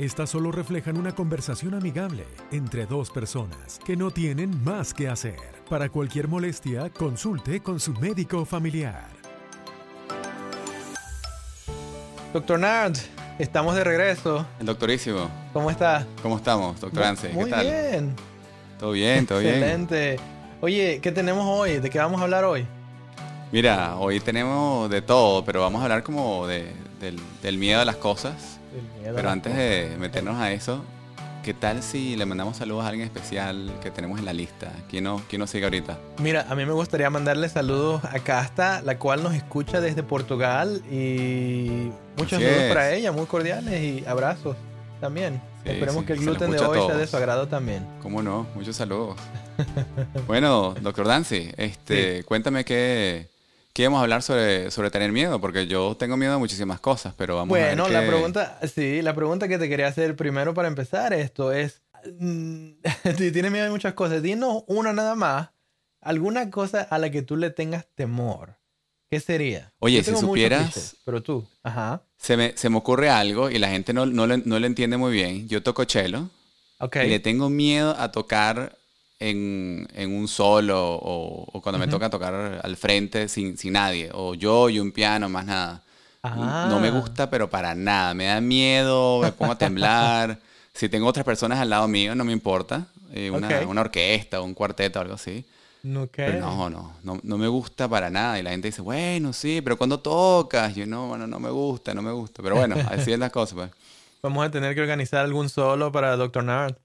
Estas solo reflejan una conversación amigable entre dos personas que no tienen más que hacer. Para cualquier molestia, consulte con su médico familiar. Doctor Nard, estamos de regreso. El doctorísimo. ¿Cómo está? ¿Cómo estamos, doctor Anse? Muy ¿Qué tal? bien. Todo bien, todo bien. Excelente. Oye, ¿qué tenemos hoy? ¿De qué vamos a hablar hoy? Mira, hoy tenemos de todo, pero vamos a hablar como de- del, del miedo a las cosas. El miedo a Pero antes de meternos a eso, ¿qué tal si le mandamos saludos a alguien especial que tenemos en la lista? ¿Quién nos, quién nos sigue ahorita? Mira, a mí me gustaría mandarle saludos a Casta, la cual nos escucha desde Portugal y muchos Así saludos es. para ella, muy cordiales y abrazos también. Sí, Esperemos sí, que el gluten de hoy sea de su agrado también. ¿Cómo no? Muchos saludos. bueno, doctor Dancy, este, cuéntame qué, qué vamos a hablar sobre, sobre tener miedo, porque yo tengo miedo a muchísimas cosas, pero vamos a ver Bueno, la pregunta, sí, la pregunta que te quería hacer primero para empezar esto es, mm, si tienes miedo de muchas cosas, dinos una nada más, alguna cosa a la que tú le tengas temor. ¿Qué sería? Oye, si supieras- pero tú, ajá, Se me, se me ocurre algo y la gente no, no, lo, no lo entiende muy bien. Yo toco cello ok, y le tengo miedo a tocar en, en un solo o, o cuando me Ujú. toca tocar al frente sin, sin nadie. O yo y un piano, más nada. Ah. No me gusta, pero para nada. Me da miedo, me pongo a temblar. si tengo otras personas al lado mío, no me importa. Eh, una, Ok. una orquesta, un cuarteto, algo así. ok. Pero no, no, no, no me gusta para nada. Y la gente dice, bueno, sí, pero cuando tocas, yo no, bueno, no me gusta, no me gusta. Pero bueno, así es las cosas, pues. Vamos a tener que organizar algún solo para Dr. Nard.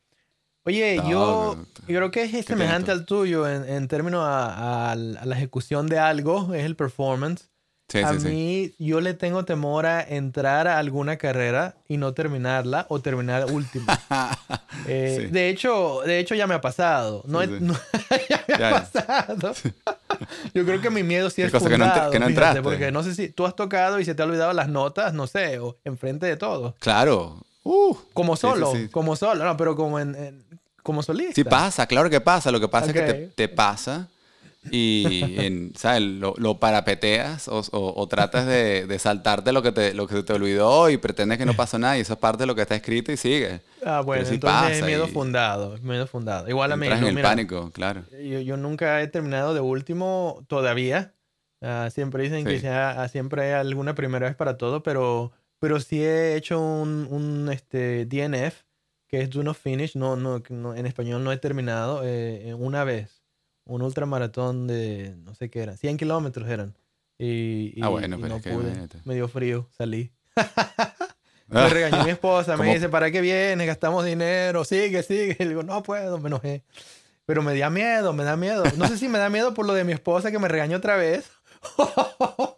Oye, No, yo, yo creo que es semejante al tuyo en, en términos a, a- a la ejecución de algo, es el performance. Sí, a sí, sí. mí, yo le tengo temor a entrar a alguna carrera y no terminarla o terminar último. Eh, Sí. De hecho, de hecho ya me ha pasado. No, Sí, he- sí. no- ya me ha Ya, ya. pasado. Yo creo que mi miedo sí ¿Qué es cosa, que no fundado, que no fíjate, entraste? porque no sé si tú has tocado y se te ha olvidado las notas, no sé, o enfrente de todo. Claro. Uh, Como Sí, solo, sí, sí. como solo, no, pero como en, en- como solista. sí pasa, claro que pasa. Lo que pasa es que te, te pasa y, en, ¿sabes? Lo, lo parapeteas o, o- o tratas de, de saltarte lo que, te, lo que se te olvidó y pretendes que no pasó nada y eso es parte de lo que está escrito y sigue. Ah, bueno, sí entonces es miedo y fundado, miedo fundado. Igual a mí, en el mira, pánico, claro. yo, yo nunca he terminado de último todavía. Ah, siempre dicen que Sí. sea, ah, siempre hay alguna primera vez para todo, pero, pero sí he hecho un, un este, DNF, que es Do Not Finish, no, no, no- en español no he terminado, eh, una vez. Un ultramaratón de, no sé qué era, 100 kilómetros eran. Y, y- Ah, bueno, y pero no es que pude. Me dio frío, salí. Me regañó mi esposa, me dice, ¿para qué vienes? Gastamos dinero, sigue, sigue. Y le digo, no puedo, me enojé. Pero me da miedo, me da miedo. No sé si me da miedo por lo de mi esposa que me regañó otra vez. o,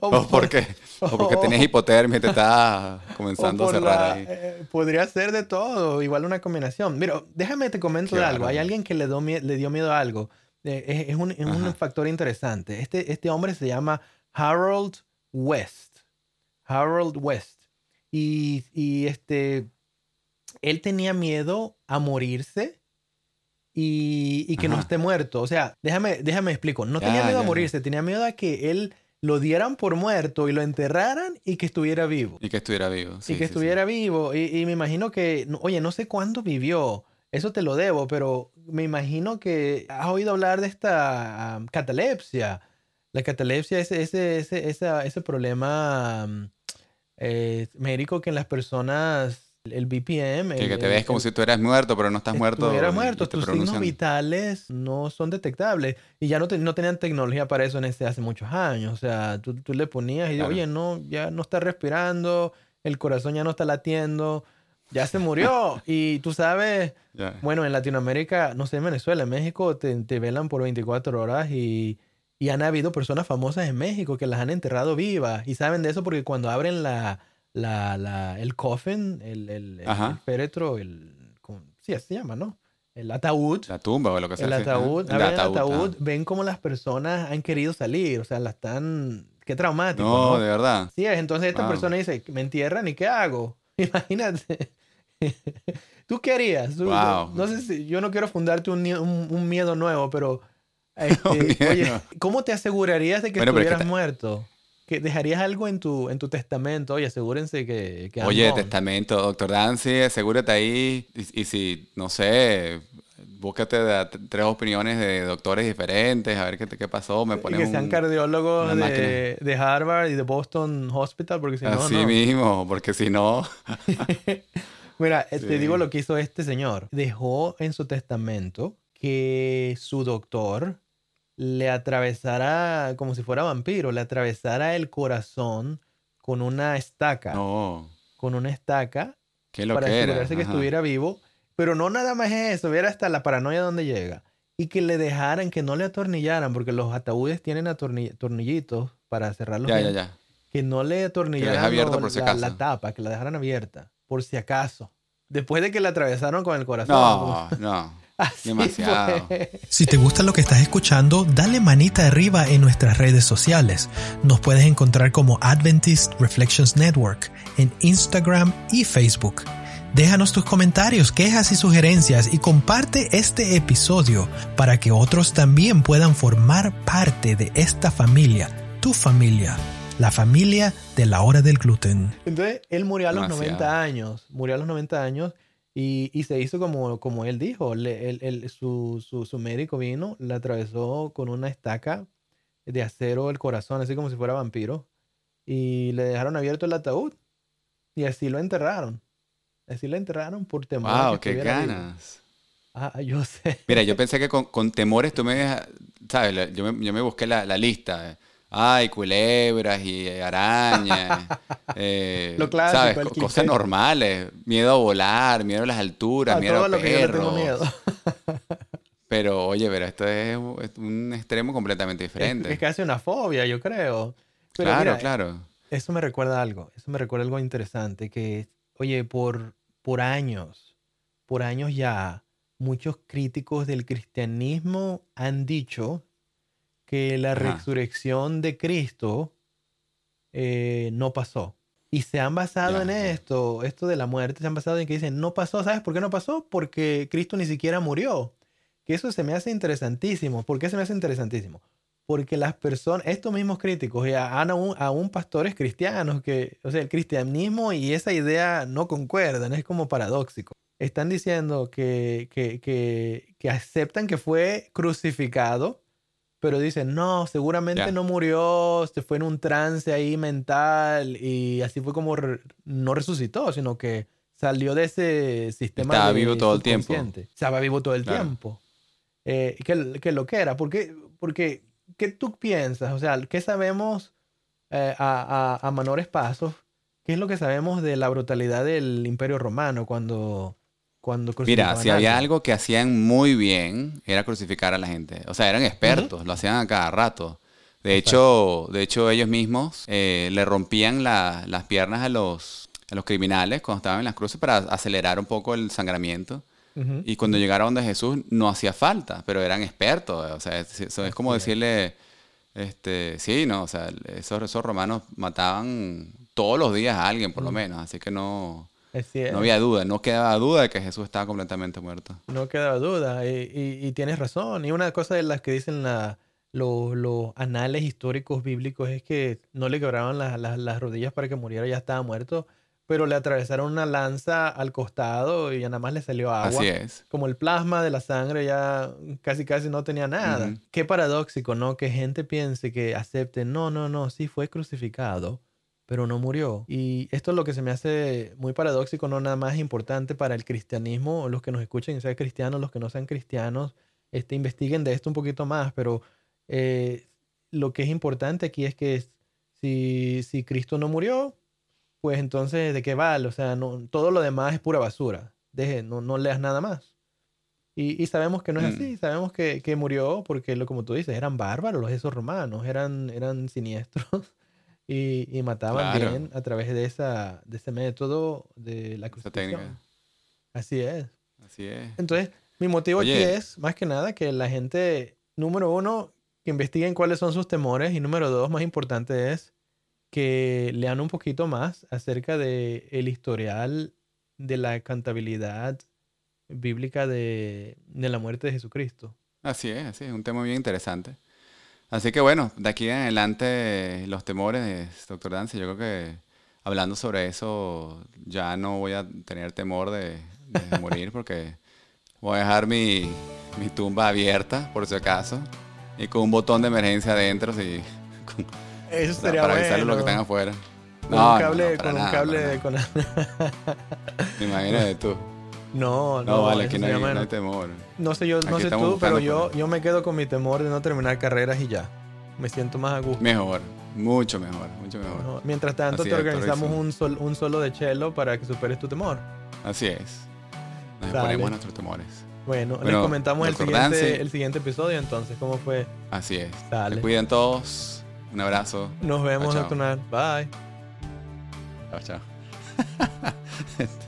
¿O por qué? ¿O porque tenías hipotermia y te estaba o comenzando a cerrar la- ahí? eh, podría ser de todo, igual una combinación. Mira, déjame te comento de algo. Hay alguien que le, do le dio miedo a algo. Eh, es, es un, es un factor interesante. Este, este hombre se llama Harold West. Harold West. Y, y este, él tenía miedo a morirse y, y que no Ajá. esté muerto. O sea, déjame, déjame explico. No Ya, tenía miedo ya, a ya. morirse, tenía miedo a que él lo dieran por muerto y lo enterraran y que estuviera vivo. Y que estuviera vivo. sí, y que sí, sí. estuviera vivo. Y, y me imagino que, oye, no sé cuándo vivió. Eso te lo debo, pero me imagino que has oído hablar de esta um, catalepsia. La catalepsia es ese, ese, esa- ese problema um, eh, médico que en las personas, el BPM... Que, el- que te ves como el- si estuvieras muerto, pero no estás muerto. Y- muerto, tus signos vitales no son detectables. Y ya no, te- no tenían tecnología para eso en este, hace muchos años. O sea, tú, tú le ponías y Claro. oye, no, ya no está respirando, el corazón ya no está latiendo, ya se murió. y tú sabes, Ya. bueno, en Latinoamérica, no sé, en Venezuela, en México, te, te velan por 24 horas y, y han habido personas famosas en México que las han enterrado vivas. Y saben de eso porque cuando abren la, la, la- el coffin, el, el, el- féretro, el, sí, así se llama, ¿no? el ataúd, La tumba o lo que sea. el ataúd, el ataúd, ah. ven cómo las personas han querido salir, o sea, la están, qué traumático, No, ¿no? de verdad. Sí, entonces esta Wow. persona dice, me entierran y qué hago, imagínate. ¿Tú qué harías? Tú- Wow. No sé si, yo no quiero fundarte un, un- un miedo nuevo, pero, este, Un miedo oye, nuevo. ¿cómo te asegurarías de que Bueno, pero es que estuvieras muerto? Que dejarías algo en tu, en tu testamento. Oye, asegúrense que... que Oye, testamento, doctor Dancy, asegúrate ahí. Y, y si, no sé, búscate de tres opiniones de doctores diferentes, a ver qué, qué pasó. Me Y pones que sean un- cardiólogos de, de Harvard y de Boston Hospital, porque si no, Así no. mismo, porque si no. Mira, eh, te digo lo que hizo este señor. Dejó en su testamento que su doctor le atravesara, como si fuera vampiro, le atravesara el corazón con una estaca. No. Con una estaca ¿Qué lo para que era? asegurarse que estuviera vivo. Pero no nada más eso, viera hasta la paranoia donde llega. Y que le dejaran, que no le atornillaran, porque los ataúdes tienen atorni- tornillitos para cerrarlos. Ya, ya, bien, ya. Que no le atornillaran lo- por si la, la tapa, que la dejaran abierta, por si acaso. Después de que la atravesaron con el corazón. No, no. Así demasiado. fue. Si te gusta lo que estás escuchando, dale manita arriba en nuestras redes sociales. Nos puedes encontrar como Adventist Reflections Network en Instagram y Facebook. Déjanos tus comentarios, quejas y sugerencias y comparte este episodio para que otros también puedan formar parte de esta familia, tu familia, la familia de la hora del gluten. Entonces, él murió a los Demasiado. 90 años. Murió a los 90 años y, y se hizo como, como él dijo. Le- él- él- su, su, su médico vino, le atravesó con una estaca de acero el corazón, así como si fuera vampiro. Y le dejaron abierto el ataúd. Y así lo enterraron. Así lo enterraron por temor. a Wow, que qué ganas. Ah, yo sé. Mira, yo pensé que con, con temores tú me dejas, ¿sabes? Yo me, yo me busqué la, la lista. Ay, culebras y arañas. eh, Lo clásico, ¿sabes? Co- Cosas normales. Miedo a volar, miedo a las alturas, A miedo a lo que yo le tengo perros. miedo. Pero, oye, pero esto es un- es extremo completamente Es, diferente. es casi una fobia, yo creo. Pero claro, mira, claro. Eso me recuerda algo, eso me recuerda algo interesante, que, oye, por, por años, por años ya, muchos críticos del cristianismo han dicho que la Ajá. resurrección de Cristo eh, no pasó. Y se han basado Ya, en ya. esto, esto de la muerte, se han basado en que dicen, no pasó, ¿sabes por qué no pasó? Porque Cristo ni siquiera murió. Que eso se me hace interesantísimo. ¿Por qué se me hace interesantísimo? Porque las personas, estos mismos críticos, y aún, aún pastores cristianos, que, o sea, el cristianismo y esa idea no concuerdan, es como paradójico. Están diciendo que, que, que, que aceptan que fue crucificado, pero dicen, no, seguramente Ya. no murió, se fue en un trance ahí mental y así fue como re- no resucitó, sino que salió de ese sistema. Estaba vivo todo el tiempo. Estaba vivo todo el Claro. tiempo. Eh, que, que lo que era, porque, porque, ¿qué tú piensas? O sea, ¿qué sabemos eh, a, a, a menores pasos? ¿Qué es lo que sabemos de la brutalidad del Imperio Romano cuando, cuando Mira, si había algo que hacían muy bien, era crucificar a la gente. O sea, eran expertos, lo hacían a cada rato. De hecho, de hecho, ellos mismos eh, le rompían la- las piernas a los, a los criminales cuando estaban en las cruces para acelerar un poco el sangramiento. Y cuando llegaron donde Jesús no hacía falta, pero eran expertos. O sea, es, eso es como decirle, este, sí, no, o sea, esos, esos romanos mataban todos los días a alguien, por lo menos. Así que no. No había duda, no quedaba duda de que Jesús estaba completamente muerto. No quedaba duda, y, y- y tienes razón. Y una cosa de las que dicen la- los anales históricos bíblicos es que no le la- la- las rodillas para que muriera, ya estaba muerto, pero le atravesaron una lanza al costado y ya nada más le salió agua. Así es. Como el plasma de la sangre ya casi casi no tenía nada. Qué paradójico, ¿no? Que gente piense que acepte, no, no, no, sí fue crucificado, pero no murió. Y esto es lo que se me hace muy paradójico, no nada más importante para el cristianismo, los que nos escuchen, sean cristianos, los que no sean cristianos, este, investiguen de esto un poquito más, pero eh, lo que es importante aquí es que si, si Cristo no murió, pues entonces, ¿de qué vale? O sea, no, todo lo demás es pura basura. Deje, no, no leas nada más. Y, y sabemos que no es Mm. así, sabemos que, que murió porque, lo, como tú dices, eran bárbaros los esos romanos, eran, eran siniestros y, y mataban Claro. bien a través de, esa, de ese método de la crucifixión. Así es. Así es. Entonces, Mi motivo aquí es, más que nada, que la gente, número uno, que investiguen cuáles son sus temores y número dos, más importante es que lean un poquito más acerca de el historial de la cantabilidad bíblica de, de la muerte de Jesucristo. Así es, así es, un tema bien interesante. Así que bueno, de aquí en adelante los temores, doctor Dance, yo creo que hablando sobre eso ya no voy a tener temor de, de morir porque voy a dejar mi, mi tumba abierta por si acaso y con un botón de emergencia adentro si, con- Eso o sea, para bueno. avisarle a los que están afuera. Con No, un no, cable, no, para con un nada, cable, con... Imagínate tú. No, no, No, vale, aquí no hay, no hay temor. No sé yo, no sé tú, pero yo, yo me quedo con mi temor de no terminar carreras y ya. Me siento más a gusto. Mejor, mucho mejor, mucho mejor. No, Mientras tanto, Así te es, organizamos un, sol- un solo de chelo para que superes tu temor. Así es. Nos Dale. ponemos nuestros temores. Bueno, les comentamos el siguiente, el siguiente episodio entonces, cómo fue. Así es. Dale. Se cuiden todos. Un abrazo. Nos vemos, doctor. Bye. Chao, chao.